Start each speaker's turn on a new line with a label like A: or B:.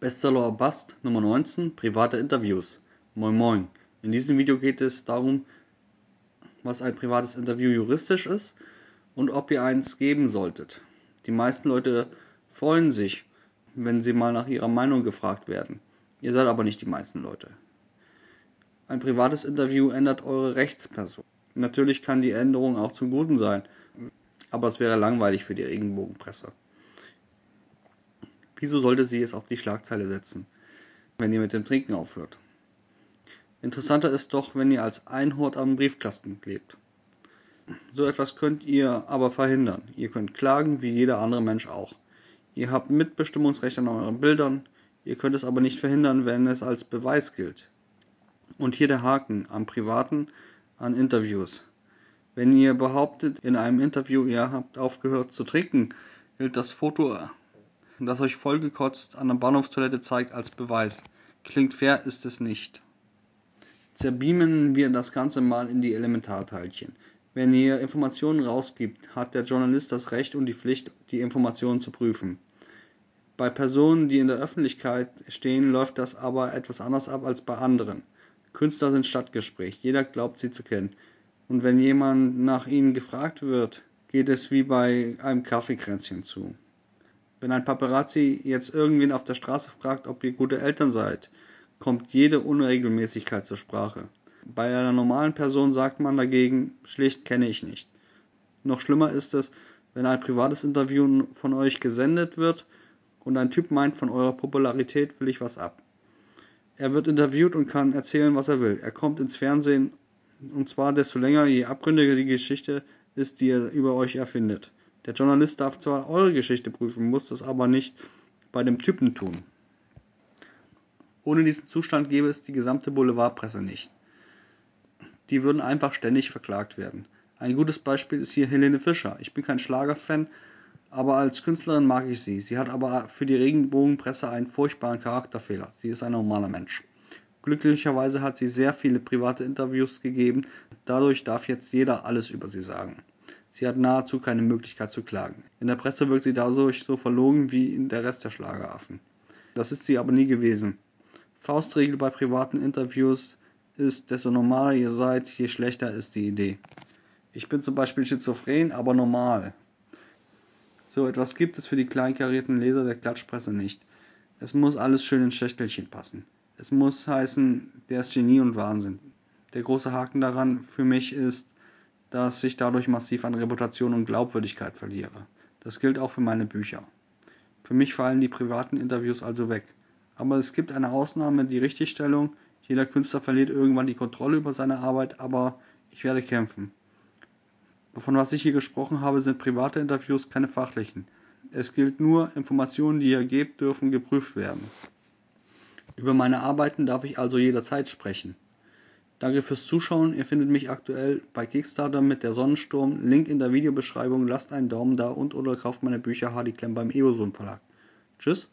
A: Bestseller Bust Nummer 19 Private Interviews. Moin Moin. In diesem Video geht es darum, was ein privates Interview juristisch ist und ob ihr eins geben solltet. Die meisten Leute freuen sich, wenn sie mal nach ihrer Meinung gefragt werden. Ihr seid aber nicht die meisten Leute. Ein privates Interview ändert eure Rechtsperson. Natürlich kann die Änderung auch zum Guten sein, aber es wäre langweilig für die Regenbogenpresse. Wieso sollte sie es auf die Schlagzeile setzen, wenn ihr mit dem Trinken aufhört? Interessanter ist doch, wenn ihr als Einhort am Briefkasten klebt. So etwas könnt ihr aber verhindern. Ihr könnt klagen, wie jeder andere Mensch auch. Ihr habt Mitbestimmungsrecht an euren Bildern, ihr könnt es aber nicht verhindern, wenn es als Beweis gilt. Und hier der Haken am Privaten, an Interviews. Wenn ihr behauptet in einem Interview, ihr habt aufgehört zu trinken, gilt das Foto das euch vollgekotzt an der Bahnhofstoilette zeigt, als Beweis. Klingt fair, ist es nicht. Zerbeamen wir das Ganze mal in die Elementarteilchen. Wenn ihr Informationen rausgibt, hat der Journalist das Recht und die Pflicht, die Informationen zu prüfen. Bei Personen, die in der Öffentlichkeit stehen, läuft das aber etwas anders ab als bei anderen. Künstler sind Stadtgespräch, jeder glaubt sie zu kennen. Und wenn jemand nach ihnen gefragt wird, geht es wie bei einem Kaffeekränzchen zu. Wenn ein Paparazzi jetzt irgendwen auf der Straße fragt, ob ihr gute Eltern seid, kommt jede Unregelmäßigkeit zur Sprache. Bei einer normalen Person sagt man dagegen schlicht kenne ich nicht. Noch schlimmer ist es, wenn ein privates Interview von euch gesendet wird und ein Typ meint, von eurer Popularität will ich was ab. Er wird interviewt und kann erzählen, was er will. Er kommt ins Fernsehen und zwar desto länger, je abgründiger die Geschichte ist, die er über euch erfindet. Der Journalist darf zwar eure Geschichte prüfen, muss das aber nicht bei dem Typen tun. Ohne diesen Zustand gäbe es die gesamte Boulevardpresse nicht. Die würden einfach ständig verklagt werden. Ein gutes Beispiel ist hier Helene Fischer. Ich bin kein Schlagerfan, aber als Künstlerin mag ich sie. Sie hat aber für die Regenbogenpresse einen furchtbaren Charakterfehler. Sie ist ein normaler Mensch. Glücklicherweise hat sie sehr viele private Interviews gegeben. Dadurch darf jetzt jeder alles über sie sagen. Sie hat nahezu keine Möglichkeit zu klagen. In der Presse wirkt sie dadurch so verlogen wie der Rest der Schlageraffen. Das ist sie aber nie gewesen. Faustregel bei privaten Interviews ist, desto normaler ihr seid, je schlechter ist die Idee. Ich bin zum Beispiel schizophren, aber normal. So etwas gibt es für die kleinkarierten Leser der Klatschpresse nicht. Es muss alles schön in Schächtelchen passen. Es muss heißen, der ist Genie und Wahnsinn. Der große Haken daran für mich ist, dass ich dadurch massiv an Reputation und Glaubwürdigkeit verliere. Das gilt auch für meine Bücher. Für mich fallen die privaten Interviews also weg. Aber es gibt eine Ausnahme, die Richtigstellung. Jeder Künstler verliert irgendwann die Kontrolle über seine Arbeit, aber ich werde kämpfen. Von was ich hier gesprochen habe, sind private Interviews, keine fachlichen. Es gilt nur, Informationen, die ihr gebt, dürfen geprüft werden. Über meine Arbeiten darf ich also jederzeit sprechen. Danke fürs Zuschauen. Ihr findet mich aktuell bei Kickstarter mit der Sonnensturm. Link in der Videobeschreibung. Lasst einen Daumen da und oder kauft meine Bücher Hardy Klemm beim Eoson Verlag. Tschüss.